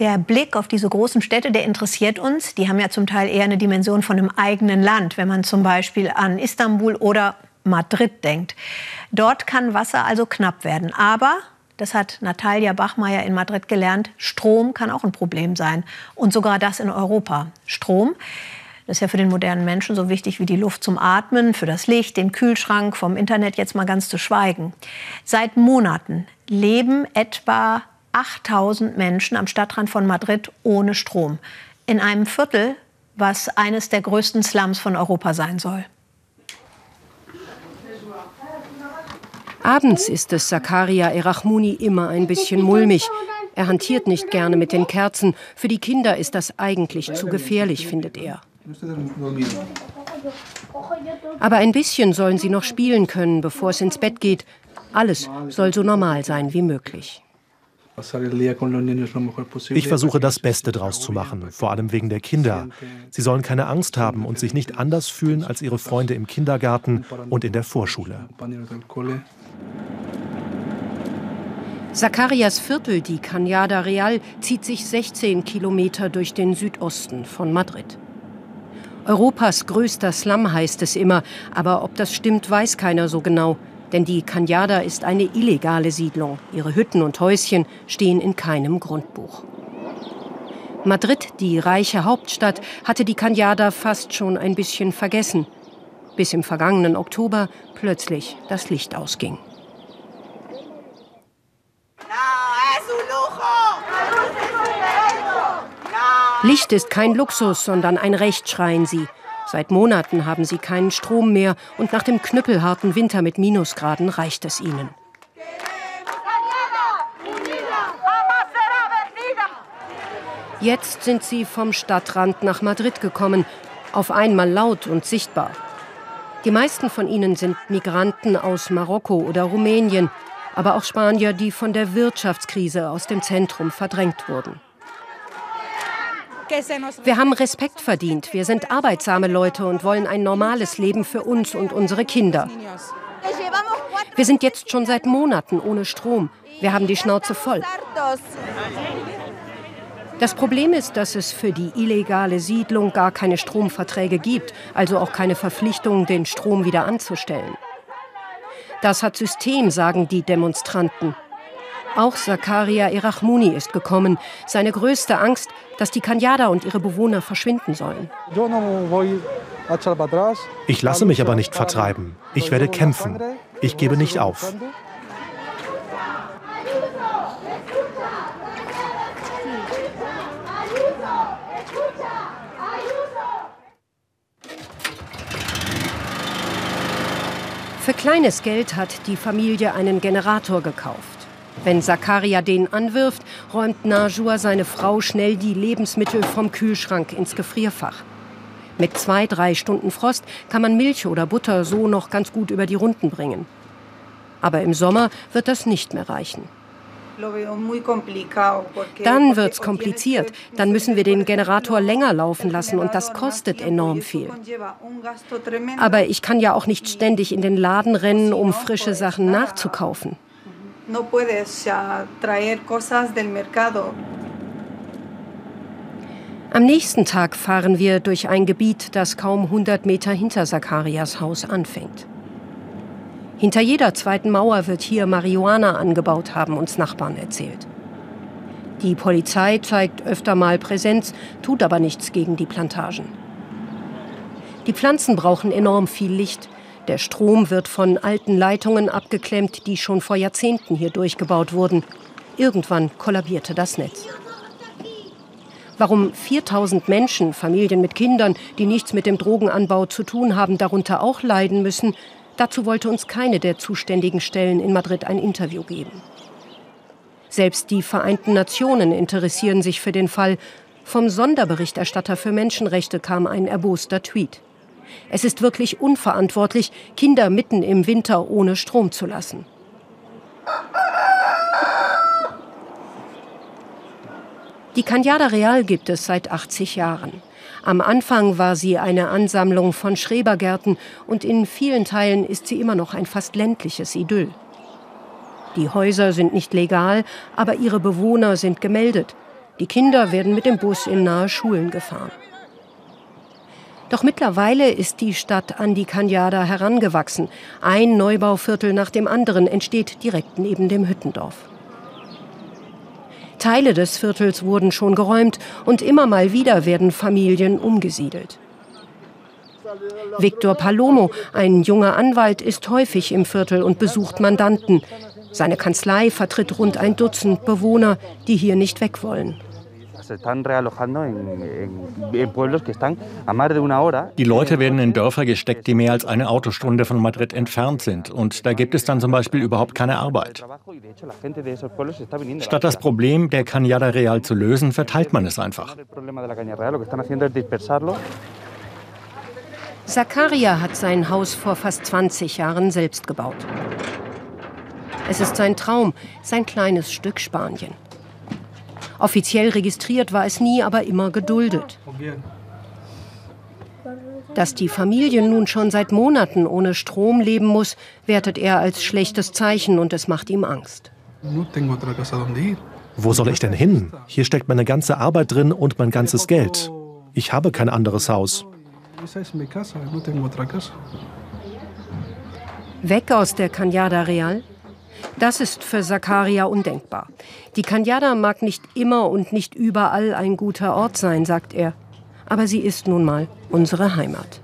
Der Blick auf diese großen Städte, der interessiert uns. Die haben ja zum Teil eher eine Dimension von einem eigenen Land, wenn man zum Beispiel an Istanbul oder Madrid denkt. Dort kann Wasser also knapp werden. Aber, das hat Natalia Bachmeier in Madrid gelernt, Strom kann auch ein Problem sein. Und sogar das in Europa. Strom, das ist ja für den modernen Menschen so wichtig wie die Luft zum Atmen, für das Licht, den Kühlschrank, vom Internet jetzt mal ganz zu schweigen. Seit Monaten leben etwa 8000 Menschen am Stadtrand von Madrid ohne Strom. In einem Viertel, was eines der größten Slums von Europa sein soll. Abends ist es Zakaria Erachmuni immer ein bisschen mulmig. Er hantiert nicht gerne mit den Kerzen. Für die Kinder ist das eigentlich zu gefährlich, findet er. Aber ein bisschen sollen sie noch spielen können, bevor es ins Bett geht. Alles soll so normal sein wie möglich. Ich versuche das Beste draus zu machen, vor allem wegen der Kinder. Sie sollen keine Angst haben und sich nicht anders fühlen als ihre Freunde im Kindergarten und in der Vorschule. Zacharias Viertel, die Cañada Real, zieht sich 16 Kilometer durch den Südosten von Madrid. Europas größter Slum heißt es immer, aber ob das stimmt, weiß keiner so genau. Denn die Cañada ist eine illegale Siedlung. Ihre Hütten und Häuschen stehen in keinem Grundbuch. Madrid, die reiche Hauptstadt, hatte die Cañada fast schon ein bisschen vergessen, bis im vergangenen Oktober plötzlich das Licht ausging. Licht ist kein Luxus, sondern ein Recht, schreien sie. Seit Monaten haben sie keinen Strom mehr und nach dem knüppelharten Winter mit Minusgraden reicht es ihnen. Jetzt sind sie vom Stadtrand nach Madrid gekommen, auf einmal laut und sichtbar. Die meisten von ihnen sind Migranten aus Marokko oder Rumänien, aber auch Spanier, die von der Wirtschaftskrise aus dem Zentrum verdrängt wurden. Wir haben Respekt verdient. Wir sind arbeitsame Leute und wollen ein normales Leben für uns und unsere Kinder. Wir sind jetzt schon seit Monaten ohne Strom. Wir haben die Schnauze voll. Das Problem ist, dass es für die illegale Siedlung gar keine Stromverträge gibt, also auch keine Verpflichtung, den Strom wieder anzustellen. Das hat System, sagen die Demonstranten. Auch Zakaria Erachmuni ist gekommen. Seine größte Angst, dass die Kanyada und ihre Bewohner verschwinden sollen. Ich lasse mich aber nicht vertreiben. Ich werde kämpfen. Ich gebe nicht auf. Für kleines Geld hat die Familie einen Generator gekauft. Wenn Zakaria den anwirft, räumt Najua seine Frau schnell die Lebensmittel vom Kühlschrank ins Gefrierfach. Mit zwei, drei Stunden Frost kann man Milch oder Butter so noch ganz gut über die Runden bringen. Aber im Sommer wird das nicht mehr reichen. Dann wird's kompliziert. Dann müssen wir den Generator länger laufen lassen und das kostet enorm viel. Aber ich kann ja auch nicht ständig in den Laden rennen, um frische Sachen nachzukaufen no puedes uh, traer cosas del mercado. Am nächsten Tag fahren wir durch ein Gebiet, das kaum 100 Meter hinter Zacharias Haus anfängt. Hinter jeder zweiten Mauer wird hier Marihuana angebaut, haben uns Nachbarn erzählt. Die Polizei zeigt öfter mal Präsenz, tut aber nichts gegen die Plantagen. Die Pflanzen brauchen enorm viel Licht. Der Strom wird von alten Leitungen abgeklemmt, die schon vor Jahrzehnten hier durchgebaut wurden. Irgendwann kollabierte das Netz. Warum 4000 Menschen, Familien mit Kindern, die nichts mit dem Drogenanbau zu tun haben, darunter auch leiden müssen, dazu wollte uns keine der zuständigen Stellen in Madrid ein Interview geben. Selbst die Vereinten Nationen interessieren sich für den Fall. Vom Sonderberichterstatter für Menschenrechte kam ein erboster Tweet. Es ist wirklich unverantwortlich, Kinder mitten im Winter ohne Strom zu lassen. Die Cañada Real gibt es seit 80 Jahren. Am Anfang war sie eine Ansammlung von Schrebergärten und in vielen Teilen ist sie immer noch ein fast ländliches Idyll. Die Häuser sind nicht legal, aber ihre Bewohner sind gemeldet. Die Kinder werden mit dem Bus in nahe Schulen gefahren. Doch mittlerweile ist die Stadt an die Cañada herangewachsen. Ein Neubauviertel nach dem anderen entsteht direkt neben dem Hüttendorf. Teile des Viertels wurden schon geräumt und immer mal wieder werden Familien umgesiedelt. Victor Palomo, ein junger Anwalt, ist häufig im Viertel und besucht Mandanten. Seine Kanzlei vertritt rund ein Dutzend Bewohner, die hier nicht weg wollen. Die Leute werden in Dörfer gesteckt, die mehr als eine Autostunde von Madrid entfernt sind. Und da gibt es dann zum Beispiel überhaupt keine Arbeit. Statt das Problem der Cañada Real zu lösen, verteilt man es einfach. Zakaria hat sein Haus vor fast 20 Jahren selbst gebaut. Es ist sein Traum, sein kleines Stück Spanien. Offiziell registriert war es nie, aber immer geduldet. Dass die Familie nun schon seit Monaten ohne Strom leben muss, wertet er als schlechtes Zeichen und es macht ihm Angst. Wo soll ich denn hin? Hier steckt meine ganze Arbeit drin und mein ganzes Geld. Ich habe kein anderes Haus. Weg aus der Cañada Real? Das ist für Zakaria undenkbar. Die Cañada mag nicht immer und nicht überall ein guter Ort sein, sagt er. Aber sie ist nun mal unsere Heimat.